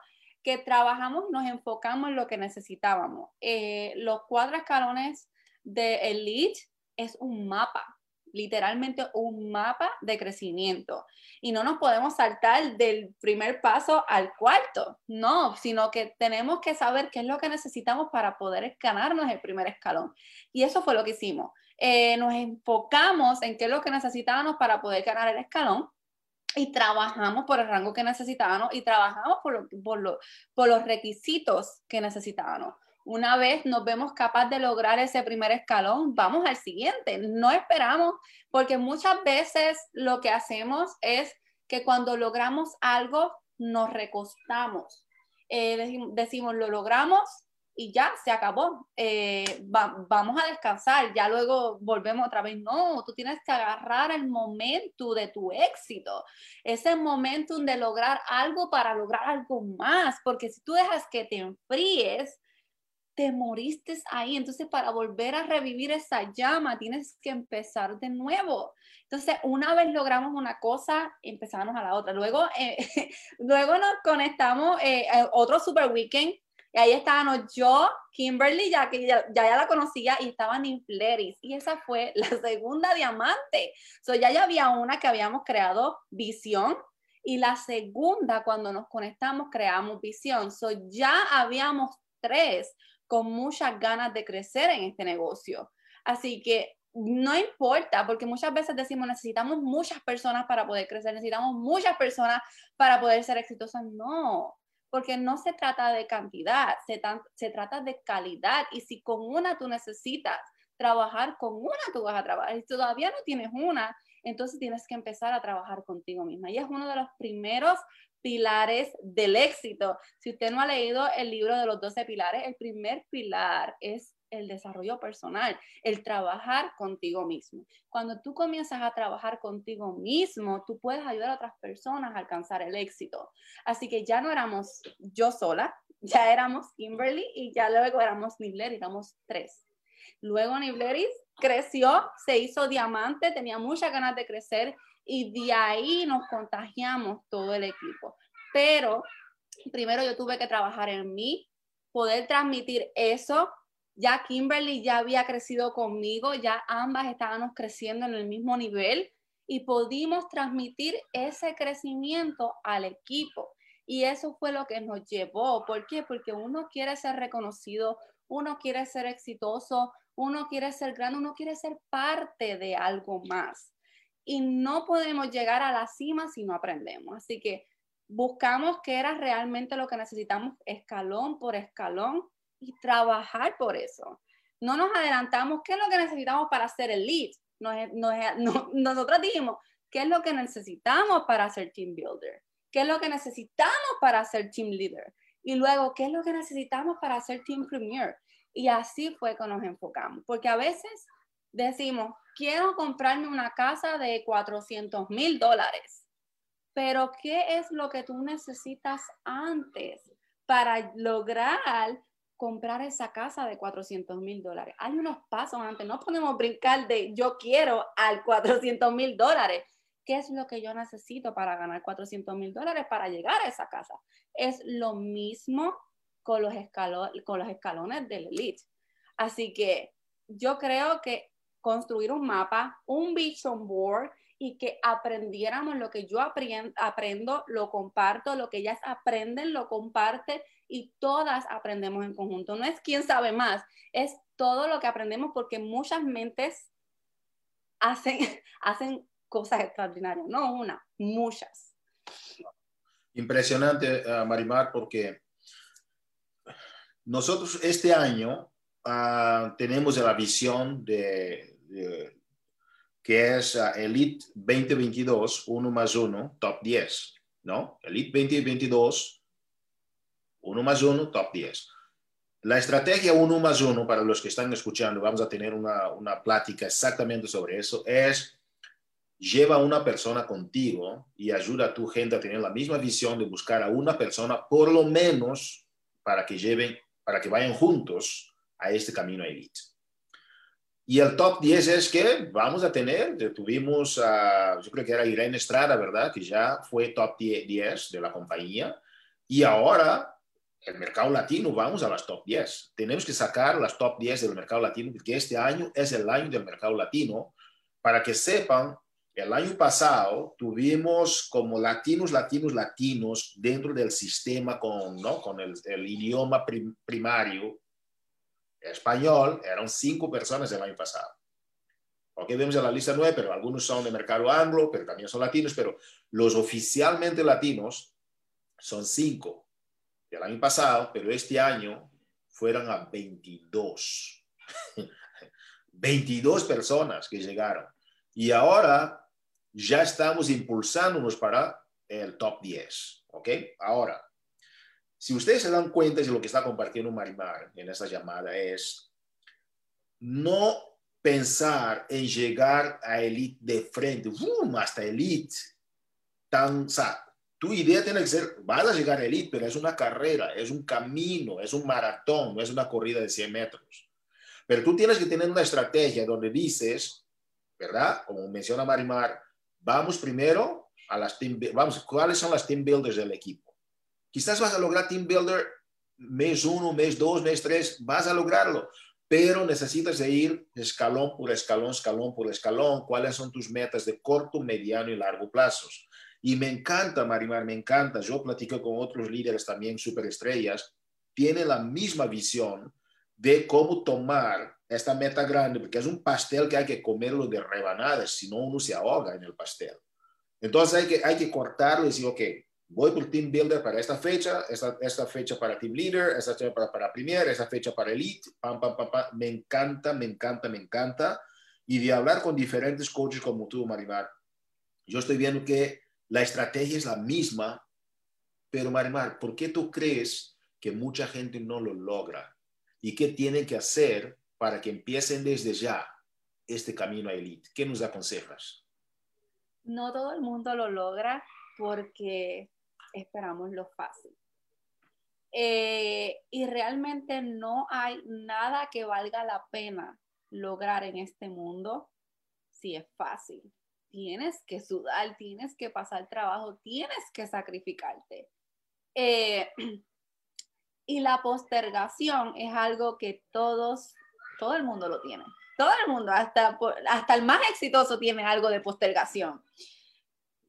Que trabajamos, nos enfocamos en lo que necesitábamos. Eh, los cuatro escalones de Elite es un mapa literalmente un mapa de crecimiento. Y no nos podemos saltar del primer paso al cuarto, no, sino que tenemos que saber qué es lo que necesitamos para poder ganarnos el primer escalón. Y eso fue lo que hicimos. Eh, nos enfocamos en qué es lo que necesitábamos para poder ganar el escalón y trabajamos por el rango que necesitábamos y trabajamos por, por, por los requisitos que necesitábamos una vez nos vemos capaz de lograr ese primer escalón, vamos al siguiente. No esperamos, porque muchas veces lo que hacemos es que cuando logramos algo, nos recostamos. Eh, decimos, lo logramos y ya se acabó. Eh, vamos a descansar, ya luego volvemos otra vez. No, tú tienes que agarrar el momento de tu éxito, ese momento de lograr algo para lograr algo más, porque si tú dejas que te enfríes, te moriste ahí. Entonces, para volver a revivir esa llama, tienes que empezar de nuevo. Entonces, una vez logramos una cosa, empezamos a la otra. Luego, eh, luego nos conectamos eh, a otro Super Weekend. Y ahí estábamos yo, Kimberly, ya que ya, ya, la conocía, y estaban Infleris. Y esa fue la segunda diamante. So, ya, ya había una que habíamos creado, Visión, y la segunda, cuando nos conectamos, creamos visión. So, ya habíamos tres con muchas ganas de crecer en este negocio. Así que no importa, porque muchas veces decimos necesitamos muchas personas para poder crecer, necesitamos muchas personas para poder ser exitosas. No, porque no se trata de cantidad, se, se trata de calidad. Y si con una tú necesitas trabajar con una, tú vas a trabajar. Si todavía no tienes una, entonces tienes que empezar a trabajar contigo misma. Y es uno de los primeros pilares del éxito. Si usted no ha leído el libro de los 12 pilares, el primer pilar es el desarrollo personal, el trabajar contigo mismo. Cuando tú comienzas a trabajar contigo mismo, tú puedes ayudar a otras personas a alcanzar el éxito. Así que ya no éramos yo sola, ya éramos Kimberly y ya luego éramos Nibler, éramos tres. Luego Nibleris creció, se hizo diamante, tenía muchas ganas de crecer y de ahí nos contagiamos todo el equipo. Pero primero yo tuve que trabajar en mí, poder transmitir eso. Ya Kimberly ya había crecido conmigo, ya ambas estábamos creciendo en el mismo nivel y pudimos transmitir ese crecimiento al equipo. Y eso fue lo que nos llevó. ¿Por qué? Porque uno quiere ser reconocido, uno quiere ser exitoso, uno quiere ser grande, uno quiere ser parte de algo más y no podemos llegar a la cima si no aprendemos. Así que buscamos qué era realmente lo que necesitamos escalón por escalón y trabajar por eso. No nos adelantamos qué es lo que necesitamos para hacer el lead. nosotros dijimos, ¿qué es lo que necesitamos para ser team builder? ¿Qué es lo que necesitamos para ser team leader? Y luego, ¿qué es lo que necesitamos para ser team premier? Y así fue que nos enfocamos, porque a veces decimos, quiero comprarme una casa de 400 mil dólares, pero ¿qué es lo que tú necesitas antes para lograr comprar esa casa de 400 mil dólares. Hay unos pasos antes, no podemos brincar de yo quiero al 400 mil dólares. ¿Qué es lo que yo necesito para ganar 400 mil dólares para llegar a esa casa? Es lo mismo con los, con los escalones del elite. Así que yo creo que construir un mapa, un vision board y que aprendiéramos lo que yo aprendo, lo comparto, lo que ellas aprenden, lo comparte y todas aprendemos en conjunto. No es quién sabe más, es todo lo que aprendemos porque muchas mentes hacen, hacen cosas extraordinarias, no una, muchas. Impresionante, uh, Marimar, porque nosotros este año uh, tenemos la visión de, de que es uh, Elite 2022, 1 más 1, top 10, ¿no? Elite 2022, 1 más 1, top 10. La estrategia 1 más 1, para los que están escuchando, vamos a tener una, una plática exactamente sobre eso, es lleva a una persona contigo y ayuda a tu gente a tener la misma visión de buscar a una persona, por lo menos, para que lleven, para que vayan juntos a este camino elite. Y el top 10 es que vamos a tener, tuvimos, a, yo creo que era Irene Estrada, ¿verdad? Que ya fue top 10 de la compañía. Y ahora el mercado latino, vamos a las top 10. Tenemos que sacar las top 10 del mercado latino, porque este año es el año del mercado latino. Para que sepan, el año pasado tuvimos como latinos, latinos, latinos dentro del sistema con, ¿no? con el, idioma primario español, eran cinco personas el año pasado. Ok, vemos en la lista nueve, pero algunos son de mercado anglo, pero también son latinos, pero los oficialmente latinos son cinco del año pasado, pero este año fueron a 22. 22 personas que llegaron. Y ahora ya estamos impulsándonos para el top 10. ¿Ok? Ahora, si ustedes se dan cuenta de lo que está compartiendo Marimar en esta llamada es no pensar en llegar a elite de frente, um, hasta elite, tan, o tu idea tiene que ser, vas a llegar a elite, pero es una carrera, es un camino, es un maratón, no es una corrida de 100 metros. Pero tú tienes que tener una estrategia donde dices, ¿verdad? Como menciona Marimar, vamos primero a las team, vamos, ¿cuáles son las team builders del equipo? Quizás vas a lograr team builder mes uno, mes dos, mes tres, vas a lograrlo, pero necesitas ir escalón por escalón, escalón por escalón, cuáles son tus metas de corto, mediano y largo plazos. Y me encanta, Marimar, me encanta. Yo platico con otros líderes también, superestrellas, tienen la misma visión de cómo tomar esta meta grande, porque es un pastel que hay que comerlo de rebanadas, si no uno se ahoga en el pastel. Entonces hay que, hay que cortarlo y decir, ok, voy por Team Builder para esta fecha, esta, esta fecha para Team Leader, esta fecha para, para Premier, esta fecha para Elite, pam, pam, pam, pam. Me encanta, me encanta, me encanta. Y de hablar con diferentes coaches como tú, Marimar, yo estoy viendo que la estrategia es la misma, pero Marimar, ¿por qué tú crees que mucha gente no lo logra? ¿Y qué tienen que hacer para que empiecen desde ya este camino a elite? ¿Qué nos aconsejas? No todo el mundo lo logra porque esperamos lo fácil. Eh, y realmente no hay nada que valga la pena lograr en este mundo si es fácil tienes que sudar, tienes que pasar trabajo, tienes que sacrificarte. Eh, y la postergación es algo que todos, todo el mundo lo tiene. Todo el mundo, hasta, hasta el más exitoso tiene algo de postergación.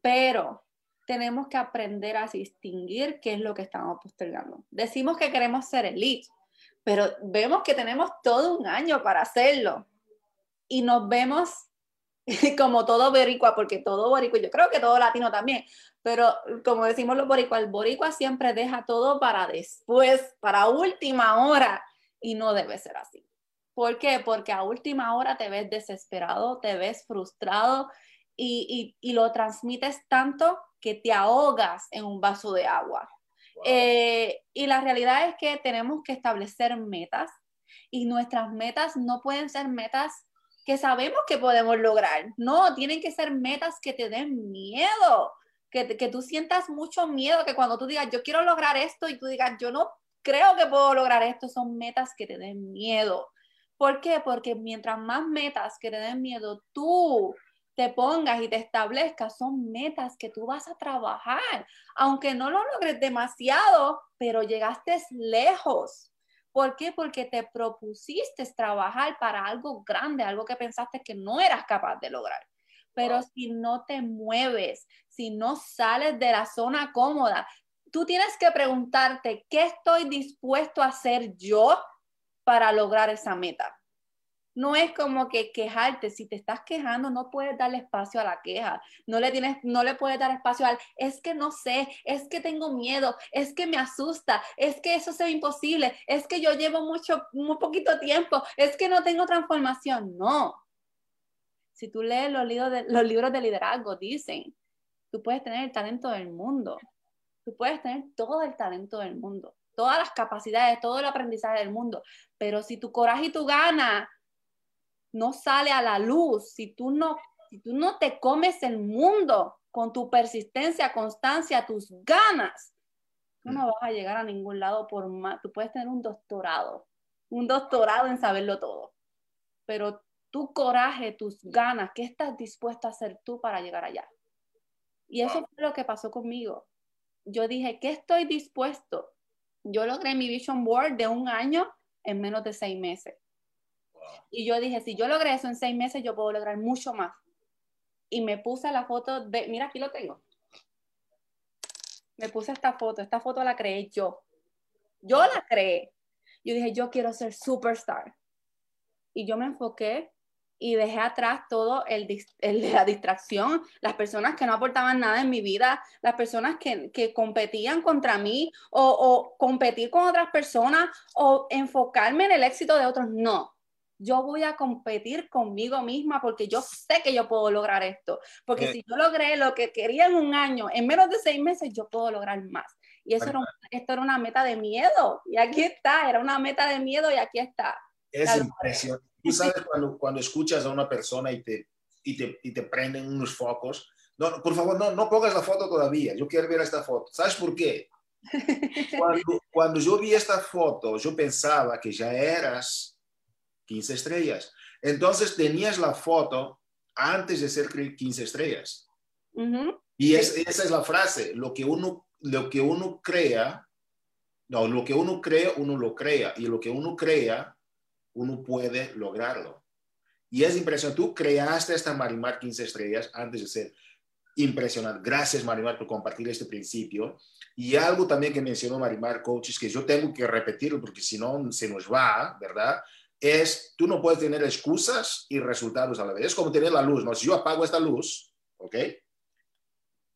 Pero tenemos que aprender a distinguir qué es lo que estamos postergando. Decimos que queremos ser elite, pero vemos que tenemos todo un año para hacerlo. Y nos vemos como todo boricua, porque todo boricua, yo creo que todo latino también, pero como decimos los boricuas, el boricua siempre deja todo para después, para última hora, y no debe ser así. ¿Por qué? Porque a última hora te ves desesperado, te ves frustrado y, y, lo transmites tanto que te ahogas en un vaso de agua. Eh, y la realidad es que tenemos que establecer metas y nuestras metas no pueden ser metas que sabemos que podemos lograr. No, tienen que ser metas que te den miedo, que, que tú sientas mucho miedo, que cuando tú digas, yo quiero lograr esto y tú digas, yo no creo que puedo lograr esto, son metas que te den miedo. ¿Por qué? Porque mientras más metas que te den miedo tú te pongas y te establezcas, son metas que tú vas a trabajar, aunque no lo logres demasiado, pero llegaste lejos. ¿Por qué? Porque te propusiste trabajar para algo grande, algo que pensaste que no eras capaz de lograr. Pero si no te mueves, si no sales de la zona cómoda, tú tienes que preguntarte, ¿qué estoy dispuesto a hacer yo para lograr esa meta? No es como que quejarte, si te estás quejando no puedes darle espacio a la queja, no le tienes no le puedes dar espacio al es que no sé, es que tengo miedo, es que me asusta, es que eso es imposible, es que yo llevo mucho muy poquito tiempo, es que no tengo transformación, no. Si tú lees los libros de, los libros de liderazgo dicen, tú puedes tener el talento del mundo, Tú puedes tener todo el talento del mundo, todas las capacidades, todo el aprendizaje del mundo, pero si tu coraje y tu gana no sale a la luz, si tú no, si tú no te comes el mundo con tu persistencia, constancia, tus ganas, tú no vas a llegar a ningún lado por más. Tú puedes tener un doctorado, un doctorado en saberlo todo, pero tu coraje, tus ganas, ¿qué estás dispuesto a hacer tú para llegar allá? Y eso fue lo que pasó conmigo yo dije, ¿qué estoy dispuesto? Yo logré mi vision board de un año en menos de seis meses. Y yo dije, si yo logré eso en seis meses, yo puedo lograr mucho más. Y me puse la foto de, mira, aquí lo tengo. Me puse esta foto, esta foto la creé yo. Yo la creé. Yo dije, yo quiero ser superstar. Y yo me enfoqué y dejé atrás todo el, el, la distracción, las personas que no aportaban nada en mi vida, las personas que, que competían contra mí o, o, competir con otras personas o enfocarme en el éxito de otros. No, yo voy a competir conmigo misma porque yo sé que yo puedo lograr esto, porque eh. si yo logré lo que quería en un año, en menos de seis meses, yo puedo lograr más. Y eso era, esto era una meta de miedo, y aquí está, era una meta de miedo y aquí está. Es impresionante Tú sabes cuando, cuando escuchas a una persona y te, y te, y te prenden unos focos. No, por favor, no, no pongas la foto todavía. Yo quiero ver esta foto. ¿Sabes por qué? Cuando, cuando yo vi esta foto, yo pensaba que ya eras 15 estrellas. Entonces tenías la foto antes de ser 15 estrellas. Y es, esa es la frase, lo que uno, lo que uno crea, no, lo que uno cree, uno lo crea, y lo que uno crea, uno puede lograrlo. Y es impresionante. Tú creaste esta Marimar 15 estrellas antes de ser impresionante. Gracias, Marimar, por compartir este principio. Y algo también que mencionó Marimar Coaches, que yo tengo que repetirlo porque si no se nos va, ¿verdad? Es, tú no puedes tener excusas y resultados a la vez. Es como tener la luz, ¿no? Si yo apago esta luz, ¿ok?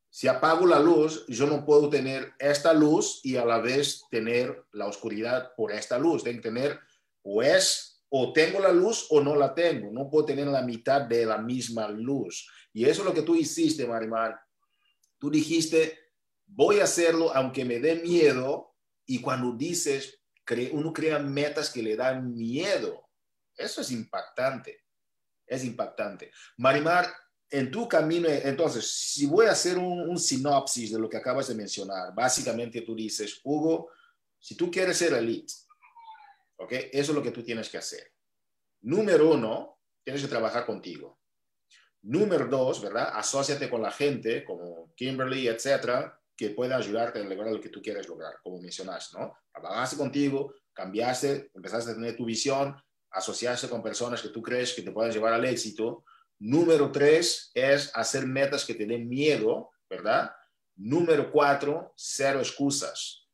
Si apago la luz, yo no puedo tener esta luz y a la vez tener la oscuridad por esta luz. Tengo que tener o es o tengo la luz o no la tengo. No puedo tener la mitad de la misma luz. Y eso es lo que tú hiciste, Marimar. Tú dijiste, voy a hacerlo aunque me dé miedo. Y cuando dices, uno crea metas que le dan miedo. Eso es impactante. Es impactante. Marimar, en tu camino, entonces, si voy a hacer un, un sinopsis de lo que acabas de mencionar, básicamente tú dices, Hugo, si tú quieres ser elite, ¿Ok? Eso es lo que tú tienes que hacer. Número uno, tienes que trabajar contigo. Número dos, ¿verdad? Asociate con la gente como Kimberly, etcétera, que pueda ayudarte a lograr lo que tú quieres lograr, como mencionaste, ¿no? Trabajaste contigo, cambiaste, empezaste a tener tu visión, asociarse con personas que tú crees que te puedan llevar al éxito. Número tres es hacer metas que te den miedo, ¿verdad? Número cuatro, cero excusas,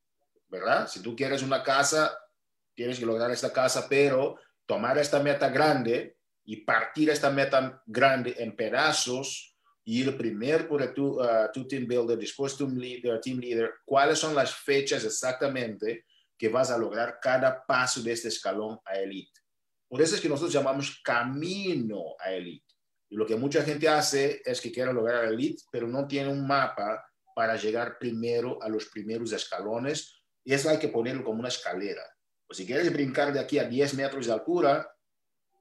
¿verdad? Si tú quieres una casa, tienes que lograr esta casa, pero tomar esta meta grande y partir esta meta grande en pedazos, ir primero por tu, uh, tu team builder, después tu leader, team leader, cuáles son las fechas exactamente que vas a lograr cada paso de este escalón a elite. Por eso es que nosotros llamamos camino a elite. Y lo que mucha gente hace es que quiere lograr elite, pero no tiene un mapa para llegar primero a los primeros escalones. Y eso hay que ponerlo como una escalera. O si quieres brincar de aquí a 10 metros de altura,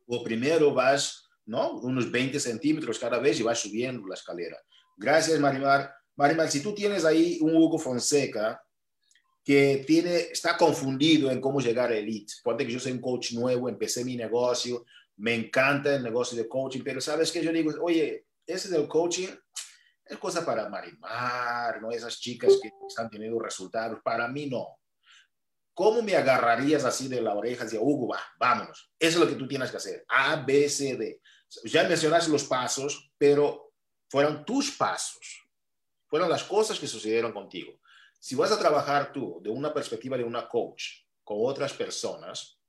o primero vas, ¿no? Unos 20 centímetros cada vez y vas subiendo la escalera. Gracias, Marimar. Marimar, si tú tienes ahí un Hugo Fonseca que tiene, está confundido en cómo llegar a elite. Ponte que yo soy un coach nuevo, empecé mi negocio, me encanta el negocio de coaching, pero sabes que yo digo, oye, ese del coaching es cosa para Marimar, ¿no? Esas chicas que están teniendo resultados, para mí no. ¿Cómo me agarrarías así de la oreja y Hugo, va, vámonos? Eso es lo que tú tienes que hacer. A, B, C, D. Ya mencionaste los pasos, pero fueron tus pasos. Fueron las cosas que sucedieron contigo. Si vas a trabajar tú de una perspectiva de una coach con otras personas,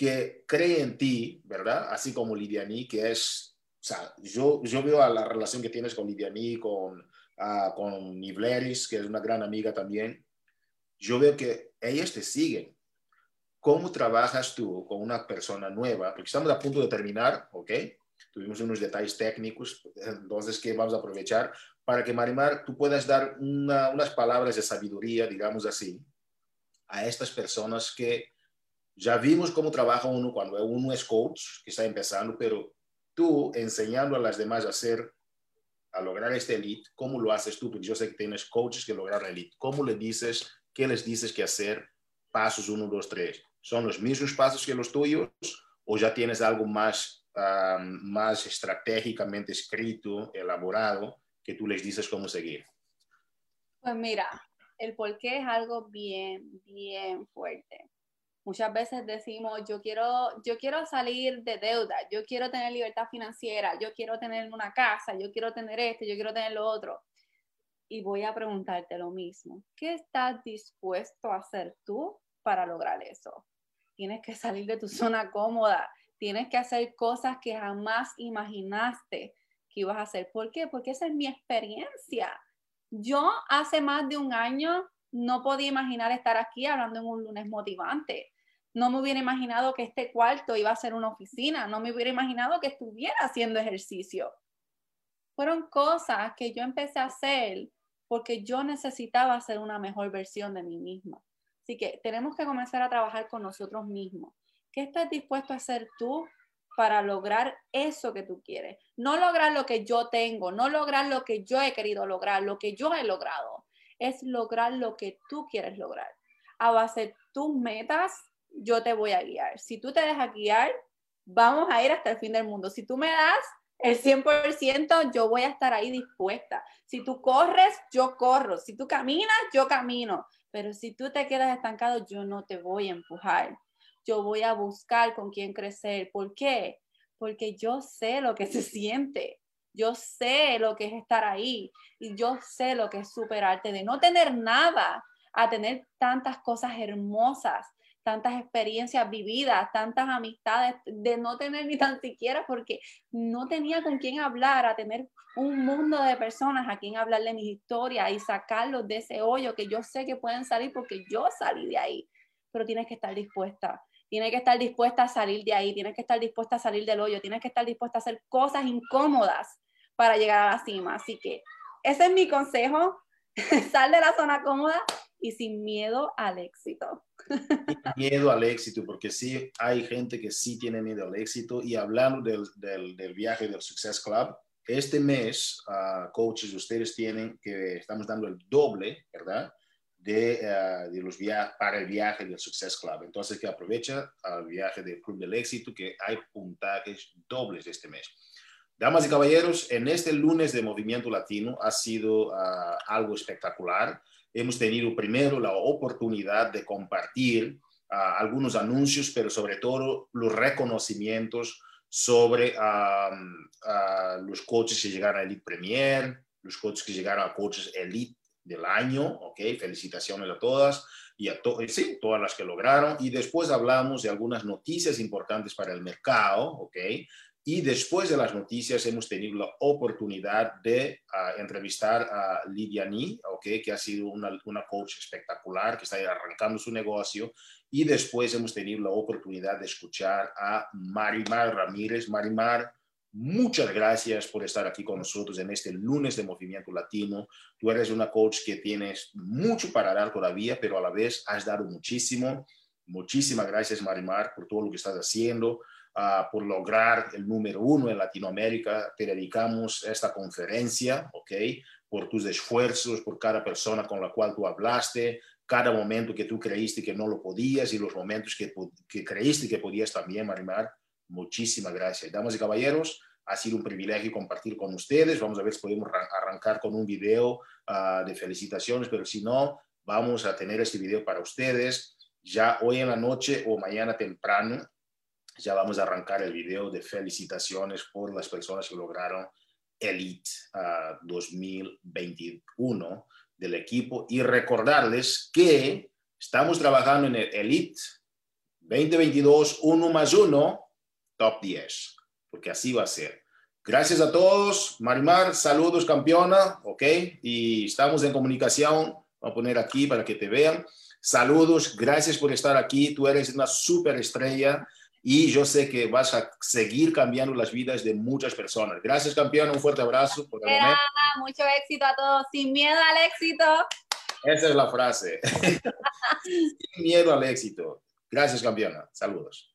que cree en ti, ¿verdad? Así como Lidiani, que es, o sea, yo, yo veo a la relación que tienes con Lidiani, con, uh, con Nivleris, que es una gran amiga también, yo veo que ellas te siguen. ¿Cómo trabajas tú con una persona nueva? Porque estamos a punto de terminar, ¿ok? Tuvimos unos detalles técnicos, entonces que vamos a aprovechar para que Marimar, tú puedas dar una, unas palabras de sabiduría, digamos así, a estas personas que ya vimos cómo trabaja uno cuando uno es coach, que está empezando, pero tú enseñando a las demás a hacer, a lograr este elite, ¿cómo lo haces tú? Porque yo sé que tienes coaches que logran elite. ¿Cómo le dices, qué les dices que hacer? Pasos uno, dos, tres. ¿Son los mismos pasos que los tuyos o ya tienes algo más, más estratégicamente escrito, elaborado, que tú les dices cómo seguir? Pues mira, el por qué es algo bien, bien fuerte. Muchas veces decimos, yo quiero, yo quiero salir de deuda, yo quiero tener libertad financiera, yo quiero tener una casa, yo quiero tener esto, yo quiero tener lo otro. Y voy a preguntarte lo mismo. ¿Qué estás dispuesto a hacer tú para lograr eso? Tienes que salir de tu zona cómoda, tienes que hacer cosas que jamás imaginaste que ibas a hacer. ¿Por qué? Porque esa es mi experiencia. Yo hace más de un año no podía imaginar estar aquí hablando en un lunes motivante. No me hubiera imaginado que este cuarto iba a ser una oficina. No me hubiera imaginado que estuviera haciendo ejercicio. Fueron cosas que yo empecé a hacer porque yo necesitaba ser una mejor versión de mí misma. Así que tenemos que comenzar a trabajar con nosotros mismos. ¿Qué estás dispuesto a hacer tú para lograr eso que tú quieres? No lograr lo que yo tengo, no lograr lo que yo he querido lograr, lo que yo he logrado es lograr lo que tú quieres lograr. A base de tus metas, yo te voy a guiar. Si tú te dejas guiar, vamos a ir hasta el fin del mundo. Si tú me das el 100%, yo voy a estar ahí dispuesta. Si tú corres, yo corro. Si tú caminas, yo camino. Pero si tú te quedas estancado, yo no te voy a empujar. Yo voy a buscar con quién crecer. ¿Por qué? Porque yo sé lo que se siente. Yo sé lo que es estar ahí y yo sé lo que es superarte, de no tener nada a tener tantas cosas hermosas, tantas experiencias vividas, tantas amistades, de no tener ni tan siquiera porque no tenía con quién hablar, a tener un mundo de personas a quien hablarle mi historia y sacarlos de ese hoyo que yo sé que pueden salir porque yo salí de ahí, pero tienes que estar dispuesta. Tienes que estar dispuesta a salir de ahí, tienes que estar dispuesta a salir del hoyo, tienes que estar dispuesta a hacer cosas incómodas para llegar a la cima. Así que ese es mi consejo. Sal de la zona cómoda y sin miedo al éxito. miedo al éxito, porque sí hay gente que sí tiene miedo al éxito. Y hablando del, del, del viaje del Success Club, este mes, uh, coaches, ustedes tienen que estamos dando el doble, ¿verdad? De, uh, de los viajes para el viaje del Success Club. Entonces, que aprovecha el viaje del Club del Éxito, que hay puntajes dobles este mes. Damas y caballeros, en este lunes de Movimiento Latino ha sido ah, algo espectacular. Hemos tenido primero la oportunidad de compartir ah, algunos anuncios, pero sobre todo los reconocimientos sobre ah, los coches que llegaron a Elite Premier, los coches que llegaron a coches Elite del año, ¿ok? Felicitaciones a todas y a sí, todas las que lograron. Y después hablamos de algunas noticias importantes para el mercado, ¿ok? Y después de las noticias hemos tenido la oportunidad de ah, entrevistar a Lidia Ni, okay, que ha sido una, una, coach espectacular, que está arrancando su negocio. Y después hemos tenido la oportunidad de escuchar a Marimar Ramírez. Marimar, muchas gracias por estar aquí con nosotros en este lunes de Movimiento Latino. Tú eres una coach que tienes mucho para dar todavía, pero a la vez has dado muchísimo. Muchísimas gracias, Marimar, por todo lo que estás haciendo por lograr el número uno en Latinoamérica. Te dedicamos esta conferencia, ¿ok? por tus esfuerzos, por cada persona con la cual tú hablaste, cada momento que tú creíste que no lo podías y los momentos que, que creíste que podías también, Marimar. Muchísimas gracias. Damas y caballeros, ha sido un privilegio compartir con ustedes. Vamos a ver si podemos arrancar con un video ah, de felicitaciones, pero si no, vamos a tener este video para ustedes ya hoy en la noche o mañana temprano. Ya vamos a arrancar el video de felicitaciones por las personas que lograron Elite 2021 ah, del equipo y recordarles que estamos trabajando en el Elite 2022 1 más 1 top 10, porque así va a ser. Gracias a todos. Marimar, saludos campeona, ¿ok? Y estamos en comunicación. Voy a poner aquí para que te vean. Saludos, gracias por estar aquí. Tú eres una super estrella y yo sé que vas a seguir cambiando las vidas de muchas personas. Gracias, campeón. Un fuerte abrazo. Por Mucho éxito a todos. Sin miedo al éxito. Esa es la frase. Sin miedo al éxito. Gracias, campeona. Saludos.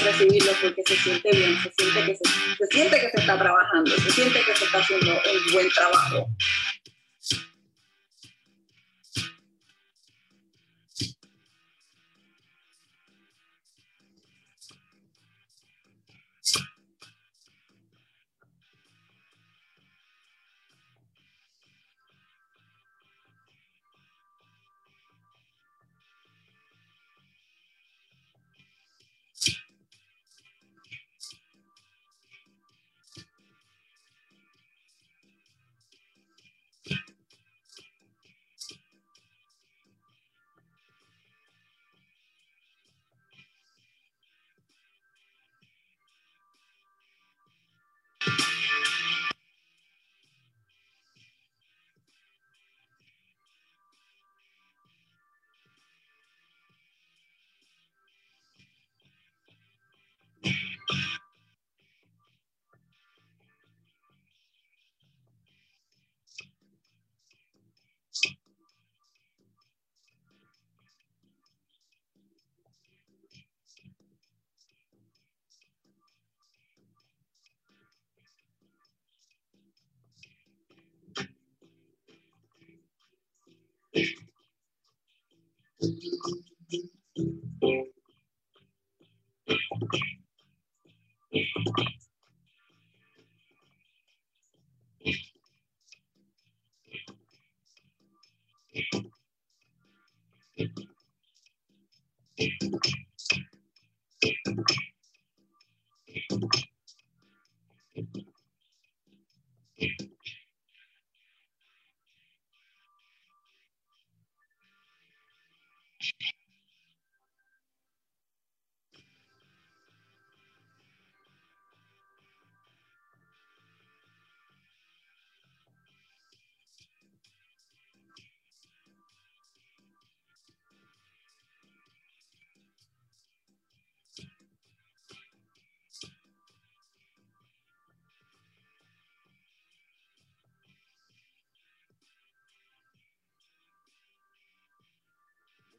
Recibirlo porque se siente bien, se siente que se está trabajando, se siente que se está haciendo un buen trabajo.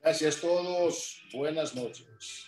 Gracias a todos. Buenas noches.